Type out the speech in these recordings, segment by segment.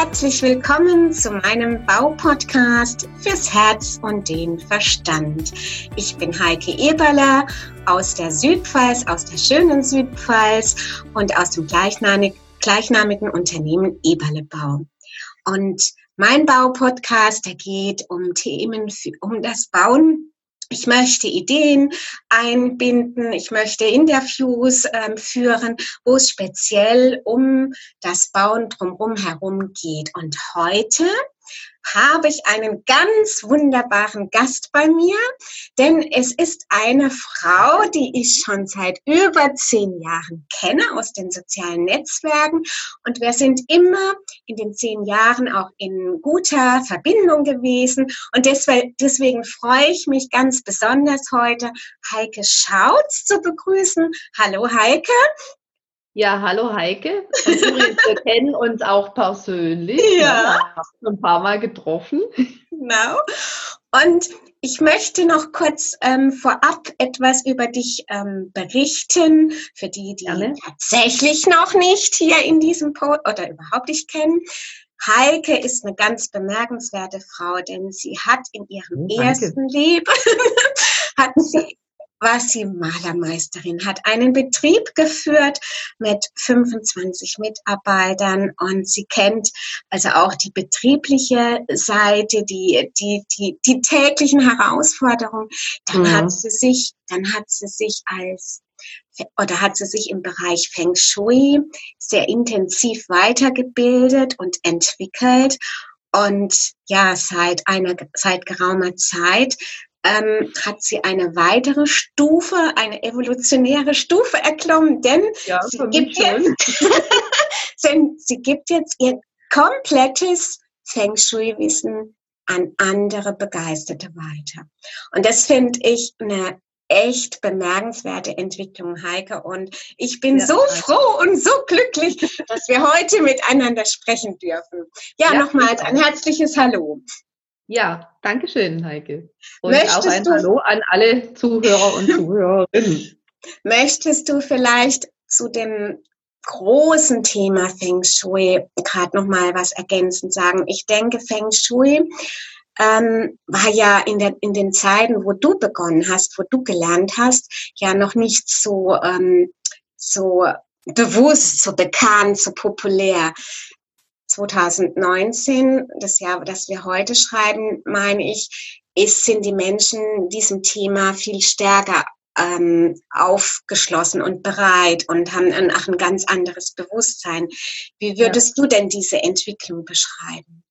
herzlich willkommen zu meinem Baupodcast fürs Herz und den Verstand. Ich bin Heike Eberler aus der Südpfalz, aus der schönen Südpfalz und aus dem gleichnamigen Unternehmen Eberle Bau. Und mein Baupodcast, der geht um Themen, für, um das Bauen ich möchte Ideen einbinden, ich möchte Interviews ähm, führen, wo es speziell um das Bauen drumherum herum geht. Und heute habe ich einen ganz wunderbaren Gast bei mir, denn es ist eine Frau, die ich schon seit über zehn Jahren kenne aus den sozialen Netzwerken und wir sind immer in den zehn Jahren auch in guter Verbindung gewesen und deswegen, freue ich mich ganz besonders heute, Heike Schautz zu begrüßen. Hallo Heike. Ja, hallo Heike. Wir kennen uns auch persönlich. Ja. ja ein paar Mal getroffen. Genau. Und ich möchte noch kurz ähm, vorab etwas über dich ähm, berichten, für die, die Gerne. tatsächlich noch nicht hier in diesem Pod oder überhaupt nicht kennen. Heike ist eine ganz bemerkenswerte Frau, denn sie hat in ihrem oh, ersten Leben hat sie war sie Malermeisterin, hat einen Betrieb geführt mit 25 Mitarbeitern und sie kennt also auch die betriebliche Seite, die, die, die, die täglichen Herausforderungen. Dann mhm. hat sie sich, dann hat sie sich als oder hat sie sich im Bereich Feng Shui sehr intensiv weitergebildet und entwickelt und ja, seit einer, seit geraumer Zeit ähm, hat sie eine weitere Stufe, eine evolutionäre Stufe erklommen, denn ja, sie, gibt jetzt, sie gibt jetzt ihr komplettes Feng Shui-Wissen an andere Begeisterte weiter. Und das finde ich eine echt bemerkenswerte Entwicklung, Heike. Und ich bin ja, so froh und so glücklich, dass wir heute miteinander sprechen dürfen. Ja, ja nochmals ein herzliches Hallo. Ja, danke schön, Heike. Und Möchtest auch ein Hallo an alle Zuhörer und Zuhörerinnen. Möchtest du vielleicht zu dem großen Thema Feng Shui gerade noch mal was ergänzend sagen? Ich denke, Feng Shui ähm, war ja in, der, in den Zeiten, wo du begonnen hast, wo du gelernt hast, ja noch nicht so, ähm, so bewusst, so bekannt, so populär. 2019, das Jahr, das wir heute schreiben, meine ich, ist, sind die Menschen diesem Thema viel stärker ähm, aufgeschlossen und bereit und haben ein, auch ein ganz anderes Bewusstsein. Wie würdest ja. du denn diese Entwicklung beschreiben?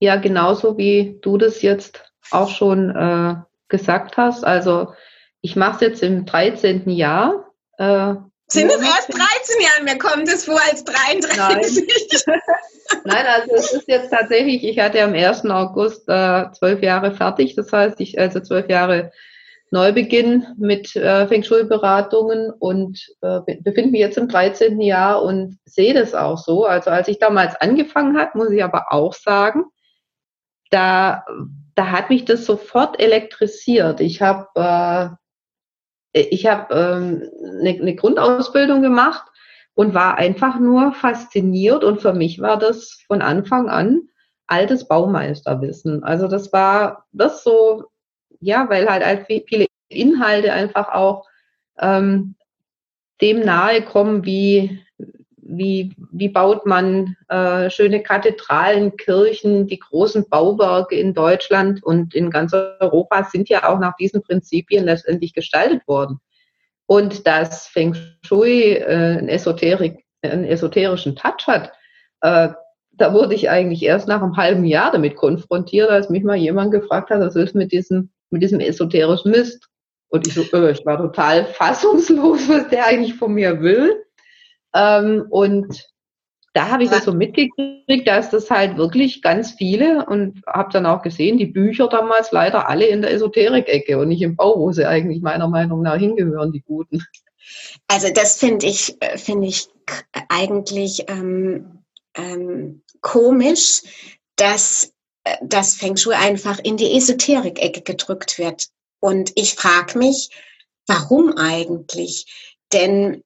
Ja, genauso wie du das jetzt auch schon äh, gesagt hast. Also ich mache es jetzt im 13. Jahr. Äh, sind es erst 13 Jahre? Mir kommt es vor als 33. Nein. Nein, also es ist jetzt tatsächlich, ich hatte am 1. August äh, zwölf Jahre fertig. Das heißt, ich also zwölf Jahre Neubeginn mit äh, Feng Shui-Beratungen und äh, befinde mich jetzt im 13. Jahr und sehe das auch so. Also als ich damals angefangen habe, muss ich aber auch sagen, da, da hat mich das sofort elektrisiert. Ich habe äh, ich habe ähm, eine, eine Grundausbildung gemacht und war einfach nur fasziniert und für mich war das von Anfang an altes Baumeisterwissen. Also das war das so, ja, weil halt viele Inhalte einfach auch ähm, dem nahe kommen, wie, wie, wie baut man äh, schöne Kathedralen, Kirchen, die großen Bauwerke in Deutschland und in ganz Europa sind ja auch nach diesen Prinzipien letztendlich gestaltet worden. Und dass Feng Shui äh, einen, Esoterik, einen esoterischen Touch hat, äh, da wurde ich eigentlich erst nach einem halben Jahr damit konfrontiert, als mich mal jemand gefragt hat, was ist mit diesem, mit diesem esoterischen Mist? Und ich, so, äh, ich war total fassungslos, was der eigentlich von mir will. Ähm, und da habe ich das so mitgekriegt, dass das halt wirklich ganz viele und habe dann auch gesehen, die Bücher damals leider alle in der Esoterik-Ecke und nicht im Bau, wo sie eigentlich meiner Meinung nach hingehören, die guten. Also das finde ich, äh, finde ich eigentlich ähm, ähm, komisch, dass äh, das Feng Shui einfach in die Esoterik-Ecke gedrückt wird. Und ich frage mich, warum eigentlich? Denn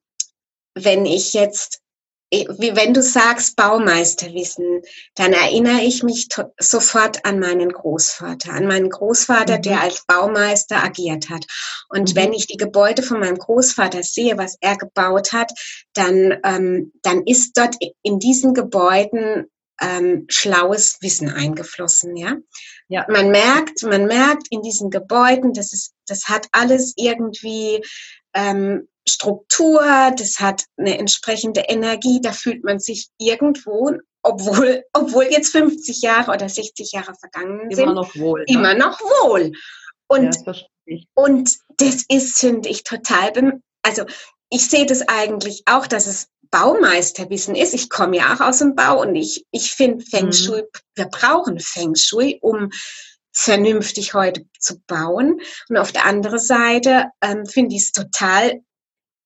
wenn ich jetzt wie wenn du sagst Baumeisterwissen, dann erinnere ich mich sofort an meinen Großvater, an meinen Großvater, mhm. der als Baumeister agiert hat. Und mhm. wenn ich die Gebäude von meinem Großvater sehe, was er gebaut hat, dann, ähm, dann ist dort in diesen Gebäuden ähm, schlaues Wissen eingeflossen, ja. ja. Man merkt, man merkt in diesen Gebäuden, das ist, das hat alles irgendwie ähm, Struktur, das hat eine entsprechende Energie, da fühlt man sich irgendwo, obwohl, obwohl jetzt 50 Jahre oder 60 Jahre vergangen sind, immer noch wohl. Ne? Immer noch wohl. Und, ja, das und das ist, finde ich, total, also ich sehe das eigentlich auch, dass es Baumeisterwissen ist. Ich komme ja auch aus dem Bau und ich, ich finde Feng mhm. Shui, mhm. wir brauchen Feng Shui, um vernünftig heute zu bauen. Und auf der anderen Seite ähm, finde ich es total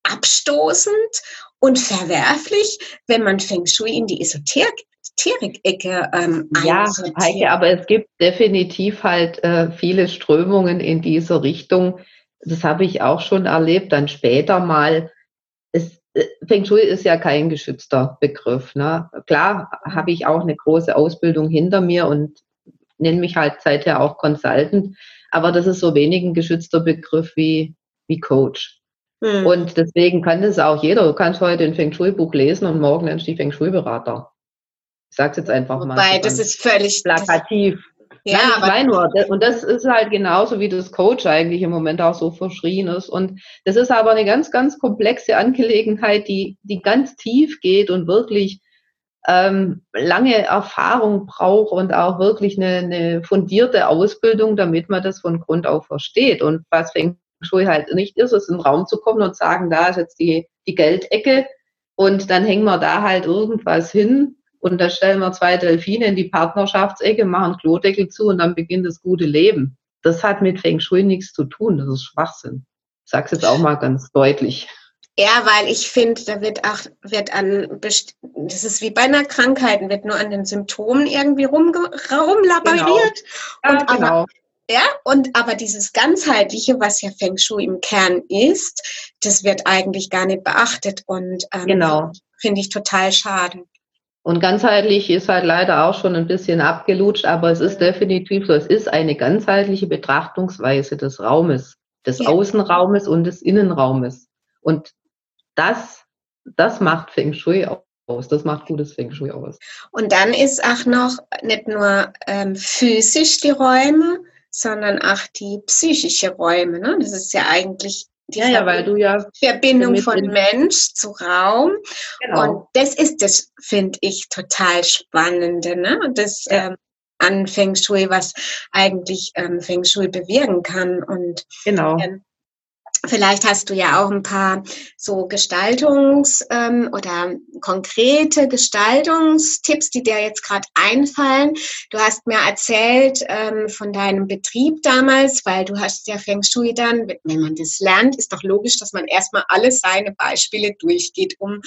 abstoßend und verwerflich, wenn man Feng Shui in die Esoterik-Ecke ähm, Ja, Heike, aber es gibt definitiv halt äh, viele Strömungen in diese Richtung. Das habe ich auch schon erlebt, dann später mal. Es, äh, Feng Shui ist ja kein geschützter Begriff. Ne? Klar habe ich auch eine große Ausbildung hinter mir und nenne mich halt seither auch Consultant, aber das ist so wenig ein geschützter Begriff wie, wie Coach. Hm. Und deswegen kann das auch jeder. Du kannst heute ein Feng Shui-Buch lesen und morgen du dich Feng Shui-Berater. Ich sag's jetzt einfach mal. Weil das ist völlig plakativ. Ja, Nein, ich meine nur, und das ist halt genauso wie das Coach eigentlich im Moment auch so verschrien ist. Und das ist aber eine ganz, ganz komplexe Angelegenheit, die, die ganz tief geht und wirklich ähm, lange Erfahrung braucht und auch wirklich eine, eine fundierte Ausbildung, damit man das von Grund auf versteht. Und was Feng Halt nicht ist, ist in den Raum zu kommen und sagen, da ist jetzt die, die Geldecke und dann hängen wir da halt irgendwas hin und da stellen wir zwei Delfine in die Partnerschaftsecke, machen Klodeckel zu und dann beginnt das gute Leben. Das hat mit Feng Shui nichts zu tun, das ist Schwachsinn. Ich sag's jetzt auch mal ganz deutlich. Ja, weil ich finde, da wird auch, wird an, das ist wie bei einer Krankheit, wird nur an den Symptomen irgendwie rumlaboriert. Genau. Ja, genau. Aber, ja, und aber dieses ganzheitliche, was ja Feng Shui im Kern ist, das wird eigentlich gar nicht beachtet und ähm, genau. finde ich total schade. Und ganzheitlich ist halt leider auch schon ein bisschen abgelutscht, aber es ist definitiv so, es ist eine ganzheitliche Betrachtungsweise des Raumes, des ja. Außenraumes und des Innenraumes. Und das, das macht Feng Shui aus. Das macht gutes Feng Shui aus. Und dann ist auch noch nicht nur ähm, physisch die Räume, sondern auch die psychische Räume. Ne? Das ist ja eigentlich die ja, ja, weil du ja Verbindung von Mensch zu Raum. Genau. Und das ist das, finde ich, total Spannende. Ne? Das ja. ähm, an Feng Shui, was eigentlich ähm, Feng Shui bewirken kann. Und genau. Ähm, Vielleicht hast du ja auch ein paar so Gestaltungs- ähm, oder konkrete Gestaltungstipps, die dir jetzt gerade einfallen. Du hast mir erzählt ähm, von deinem Betrieb damals, weil du hast ja Feng Shui dann, wenn man das lernt, ist doch logisch, dass man erstmal alle seine Beispiele durchgeht, um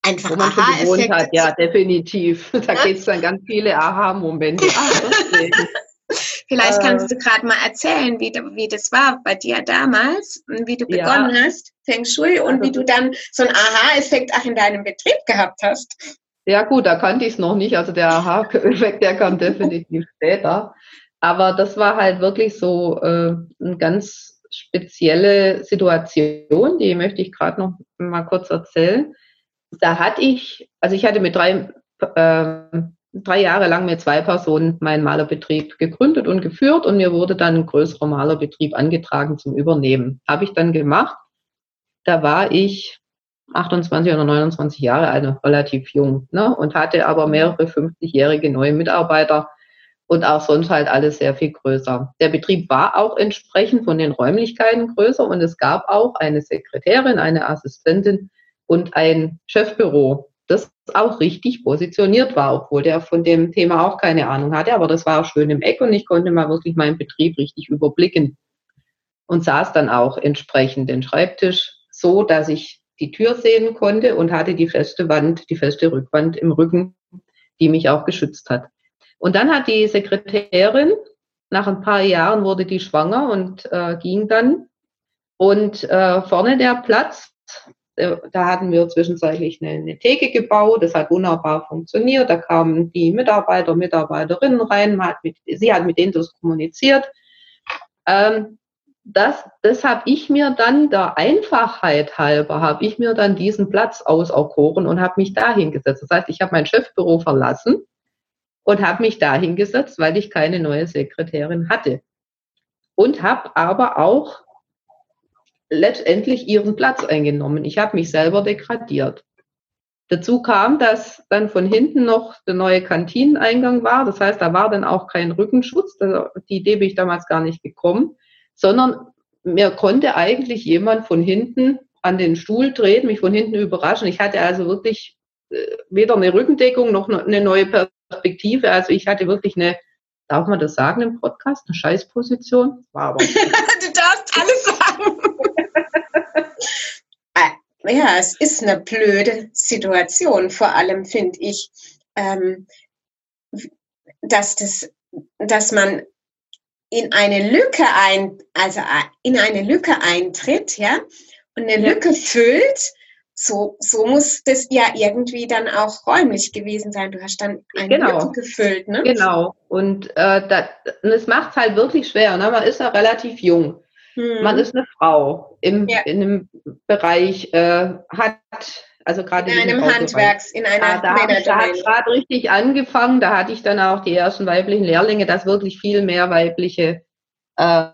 einfach Wo man schon hat. Ja, definitiv. Da ja? geht es dann ganz viele Aha-Momente. Vielleicht kannst äh. du gerade mal erzählen, wie, wie das war bei dir damals, wie du begonnen ja. hast, Feng Shui, und wie also du dann so einen Aha-Effekt auch in deinem Betrieb gehabt hast. Ja gut, da kannte ich es noch nicht. Also der Aha-Effekt, der kam definitiv später. Aber das war halt wirklich so äh, eine ganz spezielle Situation, die möchte ich gerade noch mal kurz erzählen. Da hatte ich, also ich hatte mit drei äh, drei Jahre lang mit zwei Personen meinen Malerbetrieb gegründet und geführt und mir wurde dann ein größerer Malerbetrieb angetragen zum Übernehmen. Habe ich dann gemacht. Da war ich 28 oder 29 Jahre alt, relativ jung, ne? und hatte aber mehrere 50-jährige neue Mitarbeiter und auch sonst halt alles sehr viel größer. Der Betrieb war auch entsprechend von den Räumlichkeiten größer und es gab auch eine Sekretärin, eine Assistentin und ein Chefbüro das auch richtig positioniert war, obwohl der von dem Thema auch keine Ahnung hatte. Aber das war auch schön im Eck und ich konnte mal wirklich meinen Betrieb richtig überblicken und saß dann auch entsprechend den Schreibtisch so, dass ich die Tür sehen konnte und hatte die feste Wand, die feste Rückwand im Rücken, die mich auch geschützt hat. Und dann hat die Sekretärin, nach ein paar Jahren wurde die schwanger und äh, ging dann. Und äh, vorne der Platz da hatten wir zwischenzeitlich eine, eine Theke gebaut, das hat wunderbar funktioniert. Da kamen die Mitarbeiter, Mitarbeiterinnen rein, hat mit, sie hat mit denen das kommuniziert. Ähm, das, das habe ich mir dann der Einfachheit halber, habe ich mir dann diesen Platz auserkoren und habe mich da hingesetzt. Das heißt, ich habe mein Chefbüro verlassen und habe mich da hingesetzt, weil ich keine neue Sekretärin hatte. Und habe aber auch letztendlich ihren Platz eingenommen. Ich habe mich selber degradiert. Dazu kam, dass dann von hinten noch der neue Kantineneingang war. Das heißt, da war dann auch kein Rückenschutz. Die Idee bin ich damals gar nicht gekommen, sondern mir konnte eigentlich jemand von hinten an den Stuhl treten, mich von hinten überraschen. Ich hatte also wirklich äh, weder eine Rückendeckung noch eine neue Perspektive. Also ich hatte wirklich eine, darf man das sagen im Podcast, eine Scheißposition? War aber. du darfst alles sagen. Ja, es ist eine blöde Situation, vor allem finde ich, ähm, dass, das, dass man in eine Lücke ein, also äh, in eine Lücke eintritt, ja, und eine ja. Lücke füllt, so, so muss das ja irgendwie dann auch räumlich gewesen sein. Du hast dann eine genau. Lücke gefüllt, ne? Genau. Und äh, das, das macht es halt wirklich schwer. Ne? Man ist ja relativ jung. Hm. Man ist eine Frau im, ja. in einem Bereich, äh, hat also gerade in einem Handwerks, in einer ah, da, da hat gerade richtig angefangen. Da hatte ich dann auch die ersten weiblichen Lehrlinge, dass wirklich viel mehr weibliche äh,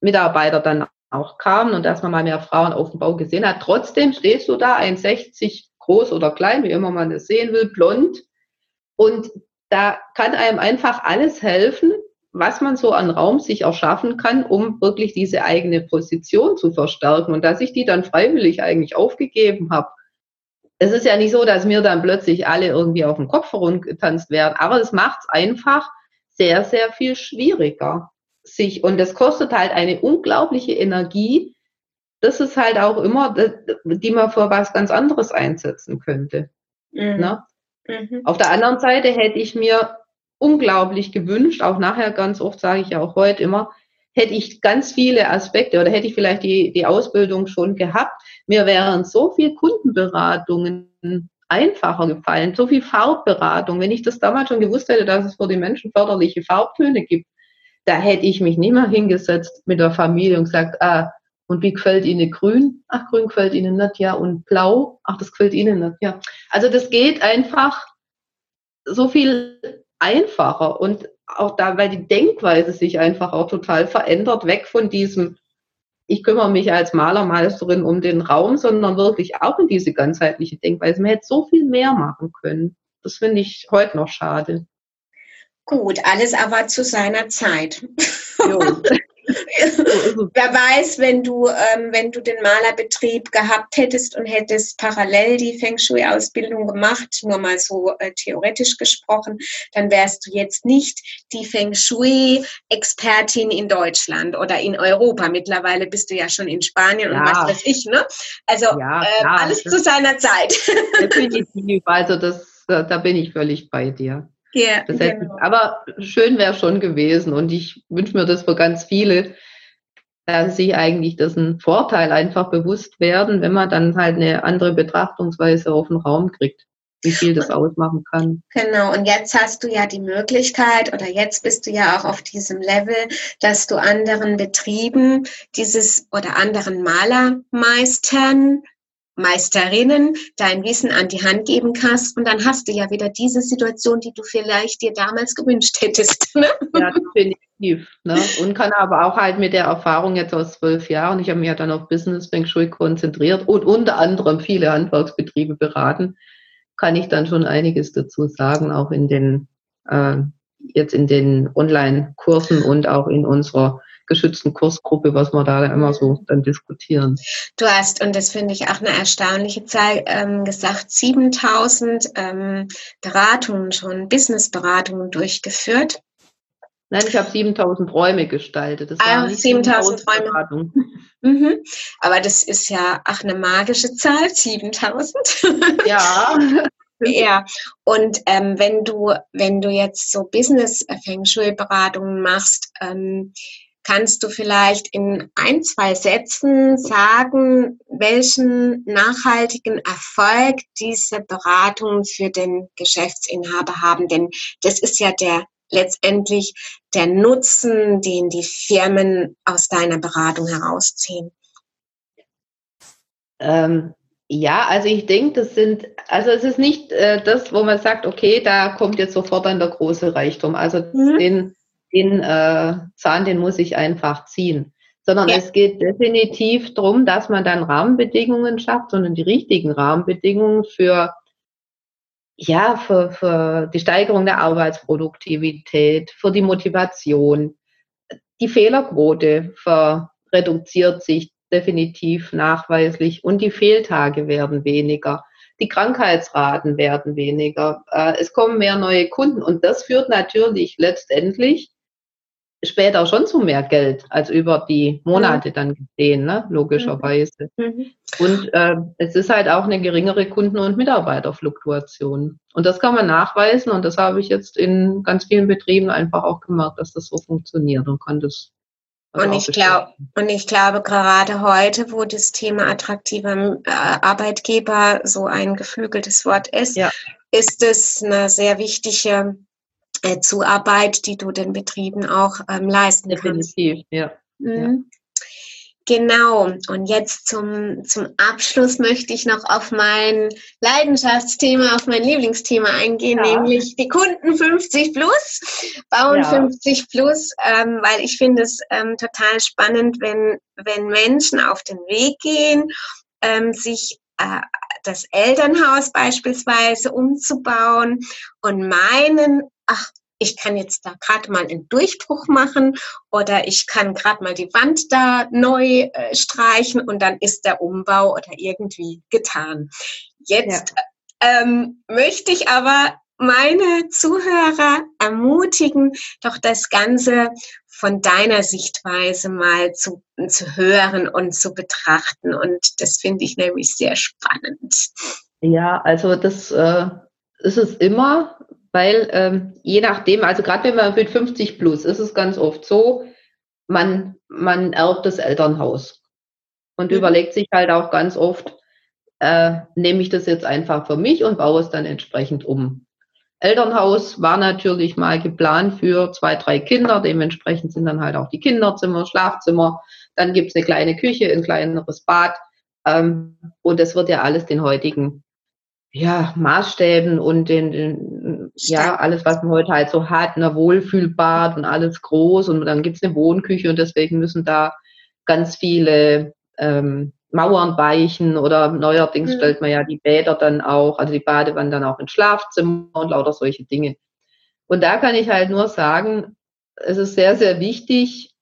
Mitarbeiter dann auch kamen und dass man mal mehr Frauen auf dem Bau gesehen hat. Trotzdem stehst du da, 1,60 groß oder klein, wie immer man es sehen will, blond. Und da kann einem einfach alles helfen, was man so an Raum sich erschaffen kann, um wirklich diese eigene Position zu verstärken. Und dass ich die dann freiwillig eigentlich aufgegeben habe. Es ist ja nicht so, dass mir dann plötzlich alle irgendwie auf dem Kopf herumgetanzt werden, aber es macht es einfach sehr, sehr viel schwieriger. Sich, und das kostet halt eine unglaubliche Energie. Das ist halt auch immer, die man für was ganz anderes einsetzen könnte. Mhm. Ne? Mhm. Auf der anderen Seite hätte ich mir unglaublich gewünscht, auch nachher ganz oft sage ich ja auch heute immer, hätte ich ganz viele Aspekte oder hätte ich vielleicht die, die Ausbildung schon gehabt, mir wären so viel Kundenberatungen einfacher gefallen, so viel Farbberatung. Wenn ich das damals schon gewusst hätte, dass es für die Menschen förderliche Farbtöne gibt, da hätte ich mich nicht mehr hingesetzt mit der Familie und gesagt, ah, und wie gefällt Ihnen grün? Ach, grün gefällt Ihnen nicht, ja. Und blau? Ach, das gefällt Ihnen nicht, ja. Also das geht einfach so viel einfacher und auch da, weil die Denkweise sich einfach auch total verändert, weg von diesem, ich kümmere mich als Malermeisterin um den Raum, sondern wirklich auch in diese ganzheitliche Denkweise. Man hätte so viel mehr machen können. Das finde ich heute noch schade. Gut, alles aber zu seiner Zeit. Wer weiß, wenn du, ähm, wenn du den Malerbetrieb gehabt hättest und hättest parallel die Feng Shui-Ausbildung gemacht, nur mal so äh, theoretisch gesprochen, dann wärst du jetzt nicht die Feng Shui-Expertin in Deutschland oder in Europa. Mittlerweile bist du ja schon in Spanien ja. und was weiß ich, ne? Also ja, äh, alles zu seiner Zeit. Definitiv, also das, da bin ich völlig bei dir. Ja, heißt, genau. Aber schön wäre schon gewesen und ich wünsche mir das für ganz viele, dass sie eigentlich das ein Vorteil einfach bewusst werden, wenn man dann halt eine andere Betrachtungsweise auf den Raum kriegt, wie viel das ausmachen kann. Genau, und jetzt hast du ja die Möglichkeit oder jetzt bist du ja auch auf diesem Level, dass du anderen Betrieben dieses oder anderen Malermeistern Meisterinnen dein Wissen an die Hand geben kannst und dann hast du ja wieder diese Situation, die du vielleicht dir damals gewünscht hättest. Ne? Ja, definitiv. Ne? Und kann aber auch halt mit der Erfahrung jetzt aus zwölf Jahren, ich habe mich ja dann auf Business Bank Schul konzentriert und unter anderem viele Handwerksbetriebe beraten, kann ich dann schon einiges dazu sagen, auch in den äh, jetzt in den Online-Kursen und auch in unserer geschützten Kursgruppe, was wir da immer so dann diskutieren. Du hast, und das finde ich auch eine erstaunliche Zahl, ähm, gesagt, 7000 ähm, Beratungen schon, Businessberatungen durchgeführt. Nein, ich habe 7000 Räume gestaltet. Das ah, 7000 Räume. Mhm. Aber das ist ja auch eine magische Zahl, 7000. Ja. Ja, und ähm, wenn du wenn du jetzt so Business Feng Shui Beratungen machst, ähm, kannst du vielleicht in ein, zwei Sätzen sagen, welchen nachhaltigen Erfolg diese Beratungen für den Geschäftsinhaber haben? Denn das ist ja der letztendlich der Nutzen, den die Firmen aus deiner Beratung herausziehen. Ähm, ja, also ich denke, das sind, also es ist nicht äh, das, wo man sagt, okay, da kommt jetzt sofort dann der große Reichtum. Also mhm. den, den äh, Zahn, den muss ich einfach ziehen. Sondern ja. es geht definitiv darum, dass man dann Rahmenbedingungen schafft, sondern die richtigen Rahmenbedingungen für ja, für, für die Steigerung der Arbeitsproduktivität, für die Motivation. Die Fehlerquote reduziert sich definitiv nachweislich und die Fehltage werden weniger. Die Krankheitsraten werden weniger. Äh, es kommen mehr neue Kunden und das führt natürlich letztendlich später schon zu mehr Geld als über die Monate mhm. dann gesehen, ne? logischerweise. Mhm. Und äh, es ist halt auch eine geringere Kunden- und Mitarbeiterfluktuation. Und das kann man nachweisen und das habe ich jetzt in ganz vielen Betrieben einfach auch gemerkt, dass das so funktioniert und kann das und ich glaube, und ich glaube gerade heute, wo das Thema attraktiver äh, Arbeitgeber so ein geflügeltes Wort ist, ja. ist es eine sehr wichtige äh, Zuarbeit, die du den Betrieben auch ähm, leisten Definitiv, kannst. ja. Mhm. Genau. Und jetzt zum, zum Abschluss möchte ich noch auf mein Leidenschaftsthema, auf mein Lieblingsthema eingehen, ja. nämlich die Kunden 50 plus, Bauen ja. 50 plus, ähm, weil ich finde es ähm, total spannend, wenn, wenn Menschen auf den Weg gehen, ähm, sich äh, das Elternhaus beispielsweise umzubauen und meinen, ach, ich kann jetzt da gerade mal einen Durchbruch machen oder ich kann gerade mal die Wand da neu äh, streichen und dann ist der Umbau oder irgendwie getan. Jetzt ja. ähm, möchte ich aber meine Zuhörer ermutigen, doch das Ganze von deiner Sichtweise mal zu, zu hören und zu betrachten. Und das finde ich nämlich sehr spannend. Ja, also das äh, ist es immer, weil ähm, je nachdem, also gerade wenn man mit 50 plus, ist es ganz oft so, man, man erbt das Elternhaus und mhm. überlegt sich halt auch ganz oft, äh, nehme ich das jetzt einfach für mich und baue es dann entsprechend um. Elternhaus war natürlich mal geplant für zwei, drei Kinder. Dementsprechend sind dann halt auch die Kinderzimmer, Schlafzimmer. Dann gibt's eine kleine Küche, ein kleineres Bad. Ähm, und das wird ja alles den heutigen ja, Maßstäben und den, den ja, alles, was man heute halt so hat, eine Wohlfühlbad und alles groß und dann gibt's eine Wohnküche und deswegen müssen da ganz viele ähm, Mauern weichen oder neuerdings mhm. stellt man ja die Bäder dann auch, also die Badewanne dann auch ins Schlafzimmer und lauter solche Dinge. Und da kann ich halt nur sagen, es ist sehr, sehr wichtig,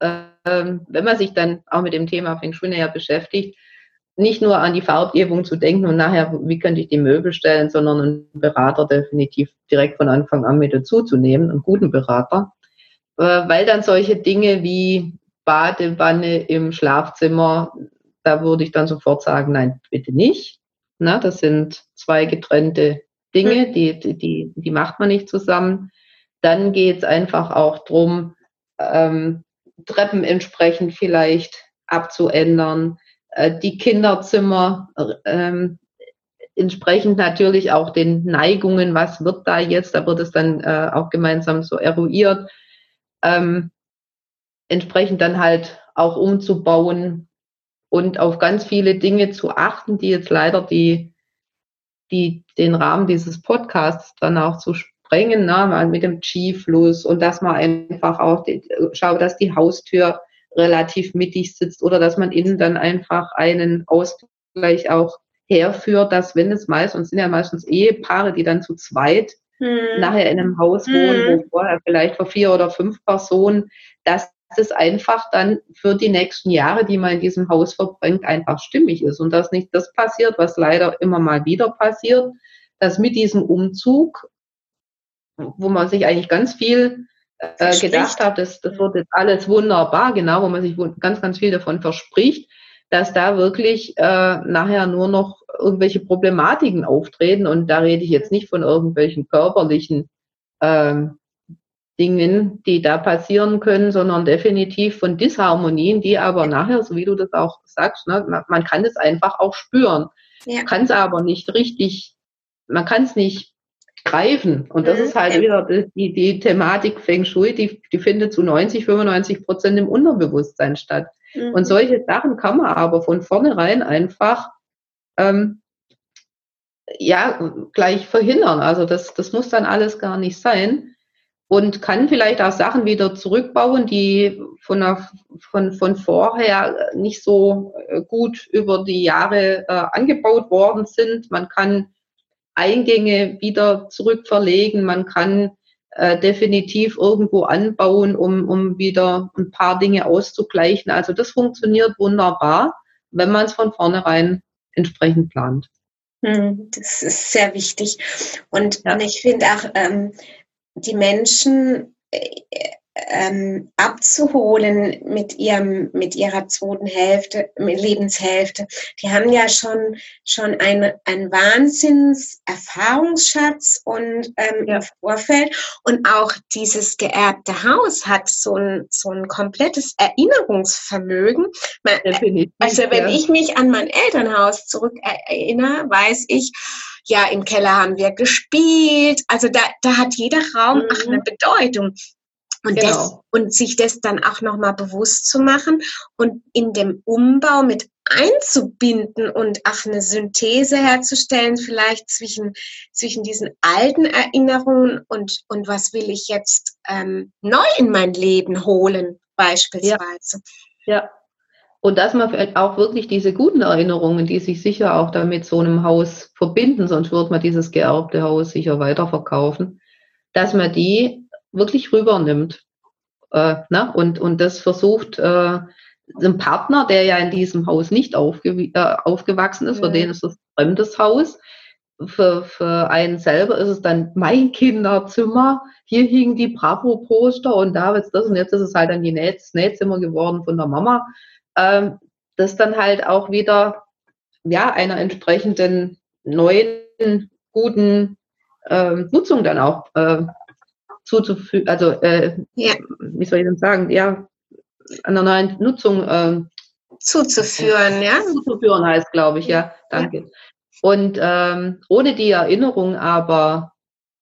äh, wenn man sich dann auch mit dem Thema Feng Shui näher beschäftigt, nicht nur an die Farbgebung zu denken und nachher, wie könnte ich die Möbel stellen, sondern einen Berater definitiv direkt von Anfang an mit dazu zu nehmen, einen guten Berater, äh, weil dann solche Dinge wie Badewanne im Schlafzimmer, da würde ich dann sofort sagen, nein, bitte nicht. Na, das sind zwei getrennte Dinge, hm. die, die, die macht man nicht zusammen. Dann geht es einfach auch drum, ähm, Treppen entsprechend vielleicht abzuändern, die Kinderzimmer ähm, entsprechend natürlich auch den Neigungen, was wird da jetzt, da wird es dann äh, auch gemeinsam so eruiert, ähm, entsprechend dann halt auch umzubauen und auf ganz viele Dinge zu achten, die jetzt leider die, die den Rahmen dieses Podcasts dann auch zu sprengen, ne, mit dem G-Fluss und dass man einfach auch die, schaut, dass die Haustür relativ mittig sitzt oder dass man innen dann einfach einen Ausgleich auch herführt, dass wenn es meist, und es sind ja meistens Ehepaare, die dann zu zweit hm. nachher in einem Haus wohnen, hm. wo vorher vielleicht vor vier oder fünf Personen, dass es einfach dann für die nächsten Jahre, die man in diesem Haus verbringt, einfach stimmig ist und dass nicht das passiert, was leider immer mal wieder passiert, dass mit diesem Umzug, wo man sich eigentlich ganz viel äh, gedacht habe, das, das wird jetzt alles wunderbar, genau, wo man sich ganz, ganz viel davon verspricht, dass da wirklich äh, nachher nur noch irgendwelche Problematiken auftreten. Und da rede ich jetzt nicht von irgendwelchen körperlichen ähm, Dingen, die da passieren können, sondern definitiv von Disharmonien, die aber nachher, so wie du das auch sagst, ne, man, man kann es einfach auch spüren. Ja. Kann es aber nicht richtig, man kann es nicht greifen. Und das mhm. ist halt wieder die, die Thematik Feng Shui, die, die findet zu 90, 95 Prozent im Unterbewusstsein statt. Mhm. Und solche Sachen kann man aber von vornherein einfach ähm, ja gleich verhindern. Also das, das muss dann alles gar nicht sein und kann vielleicht auch Sachen wieder zurückbauen, die von, der, von, von vorher nicht so äh, gut über die Jahre äh, angebaut worden sind. Man kann Eingänge wieder zurückverlegen, man kann äh, definitiv irgendwo anbauen, um, um wieder ein paar Dinge auszugleichen. Also das funktioniert wunderbar, wenn man es von vornherein entsprechend plant. Hm, das ist sehr wichtig. Und, ja. ich finde auch, ähm, die Menschen äh, ähm, abzuholen mit ihrem mit ihrer zweiten Hälfte Lebenshälfte die haben ja schon schon ein ein Wahnsinns Erfahrungsschatz und ähm, ja. im Vorfeld und auch dieses geerbte Haus hat so ein so ein komplettes Erinnerungsvermögen Man, also wenn ich mich an mein Elternhaus zurück erinnere weiß ich ja, im Keller haben wir gespielt. Also da, da hat jeder Raum mhm. auch eine Bedeutung. Und, genau. das, und sich das dann auch nochmal bewusst zu machen und in dem Umbau mit einzubinden und auch eine Synthese herzustellen, vielleicht zwischen, zwischen diesen alten Erinnerungen und, und was will ich jetzt ähm, neu in mein Leben holen, beispielsweise. Ja. ja. Und dass man auch wirklich diese guten Erinnerungen, die sich sicher auch damit so einem Haus verbinden, sonst würde man dieses geerbte Haus sicher weiterverkaufen, dass man die wirklich rübernimmt. Äh, ne? und, und das versucht, äh, ein Partner, der ja in diesem Haus nicht aufge äh, aufgewachsen ist, ja. für den ist ein fremdes Haus. Für, für einen selber ist es dann mein Kinderzimmer. Hier hingen die Bravo-Poster und da ist das und jetzt ist es halt dann die Näh Nähzimmer geworden von der Mama ähm, das dann halt auch wieder ja einer entsprechenden neuen guten ähm, Nutzung dann auch äh, zuzufügen, also äh, ja. wie soll ich denn sagen, ja, einer neuen Nutzung äh, zuzuführen, ja. Zuzuführen heißt, glaube ich, ja, danke. Ja. Und ähm, ohne die Erinnerung aber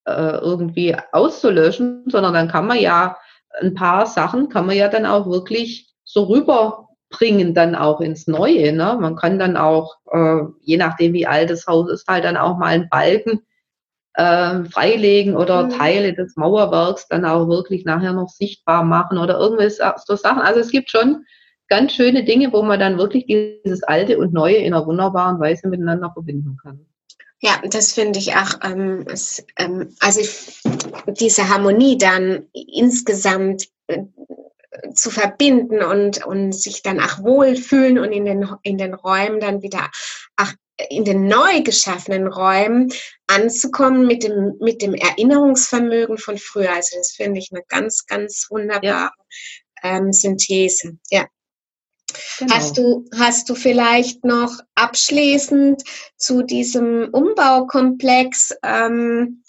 äh, irgendwie auszulöschen, sondern dann kann man ja ein paar Sachen kann man ja dann auch wirklich so rüber bringen dann auch ins Neue. Ne? Man kann dann auch, äh, je nachdem wie alt das Haus ist, halt dann auch mal einen Balken äh, freilegen oder mhm. Teile des Mauerwerks dann auch wirklich nachher noch sichtbar machen oder irgendwas so Sachen. Also es gibt schon ganz schöne Dinge, wo man dann wirklich dieses Alte und Neue in einer wunderbaren Weise miteinander verbinden kann. Ja, das finde ich auch, ähm, es, ähm, also ich, diese Harmonie dann insgesamt äh, zu verbinden und, und sich dann auch wohlfühlen und in den, in den Räumen dann wieder ach, in den neu geschaffenen Räumen anzukommen mit dem, mit dem Erinnerungsvermögen von früher. Also das finde ich eine ganz, ganz wunderbare ja. ähm, Synthese. Ja. Genau. Hast du, hast du vielleicht noch abschließend zu diesem Umbaukomplex ähm,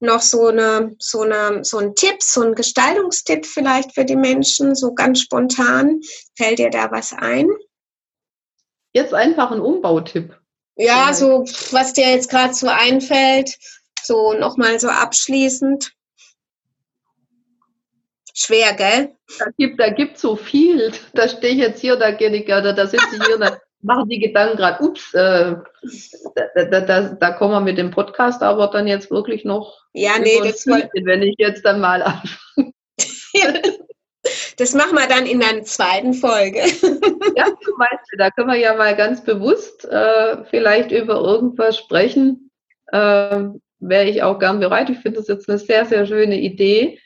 noch so eine, so eine, so ein Tipp, so ein Gestaltungstipp vielleicht für die Menschen, so ganz spontan? Fällt dir da was ein? Jetzt einfach ein Umbautipp. Ja, so was dir jetzt gerade so einfällt, so nochmal so abschließend. Schwer, gell? Da gibt, da gibt so viel. Da stehe ich jetzt hier, da gehe ich, oder da sitze ich hier, da machen die Gedanken gerade, ups, äh, da, da, da, da, kommen wir mit dem Podcast aber dann jetzt wirklich noch. Ja, nee, das wollte wenn ich jetzt dann mal anfange. das machen wir dann in der zweiten Folge. ja, zum Beispiel, da können wir ja mal ganz bewusst äh, vielleicht über irgendwas sprechen. Äh, Wäre ich auch gern bereit. Ich finde das jetzt eine sehr, sehr schöne Idee.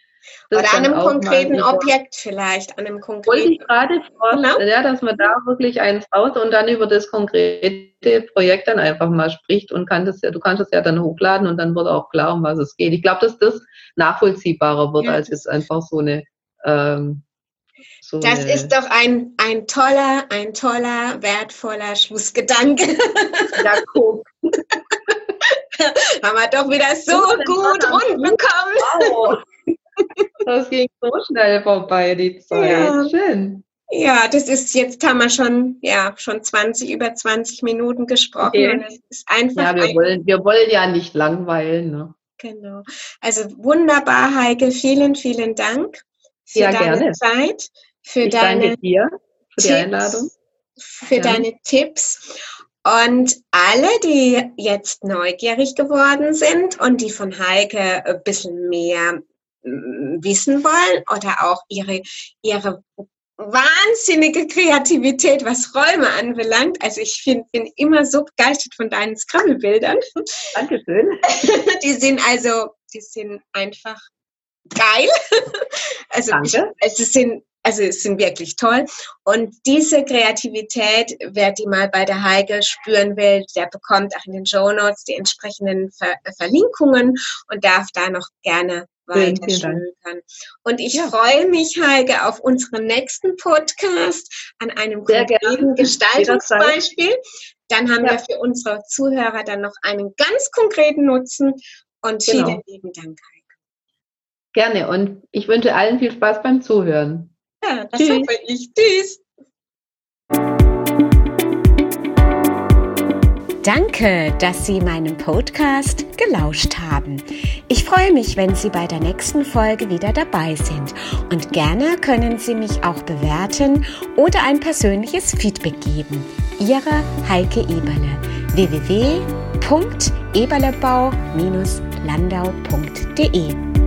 Oder an einem konkreten Objekt vielleicht, an einem konkreten. Wollte ich gerade vorstellen, genau. ja, dass man da wirklich eins raus und dann über das konkrete Projekt dann einfach mal spricht und kann das ja, du kannst es ja dann hochladen und dann wird auch klar, um was es geht. Ich glaube, dass das nachvollziehbarer wird, ja. als jetzt einfach so eine ähm, so das ist doch ein, ein toller, ein toller, wertvoller Schlussgedanke. Ja, guck. Haben wir doch wieder so gut rund bekommen. Wow. Das ging so schnell vorbei, die Zeit. Ja. Schön. Ja, das ist jetzt haben wir schon, ja, schon 20, über 20 Minuten gesprochen. Okay. Und es ist einfach. Ja, wir wollen, wir wollen ja nicht langweilen, ne? Genau. Also wunderbar, Heike. Vielen, vielen Dank für ja, deine gerne. Zeit, für ich deine dir für die Einladung. Für ja. deine Tipps. Und alle, die jetzt neugierig geworden sind und die von Heike ein bisschen mehr mm, wissen wollen oder auch ihre, ihre wahnsinnige Kreativität, was Räume anbelangt. Also ich find, bin immer so begeistert von deinen Scrabble-Bildern. Dankeschön. Die sind also, die sind einfach geil. Also. Ich, also es sind also es sind wirklich toll. Und diese Kreativität, wer die mal bei der Heike spüren will, der bekommt auch in den Show Notes die entsprechenden Ver Verlinkungen und darf da noch gerne weiter schmökern. Und ich ja. freue mich, Heike, auf unseren nächsten Podcast an einem Sehr konkreten Gestaltungsbeispiel. Dann haben ja. wir für unsere Zuhörer dann noch einen ganz konkreten Nutzen. Und genau. vielen lieben Dank, Heike. Gerne. Und ich wünsche allen viel Spaß beim Zuhören. Ja, das Tschüss. hoffe ich. Tschüss. Danke, dass Sie meinem Podcast gelauscht haben. Ich freue mich, wenn Sie bei der nächsten Folge wieder dabei sind. Und gerne können Sie mich auch bewerten oder ein persönliches Feedback geben. Ihre Heike Eberle www.eberlebau-landau.de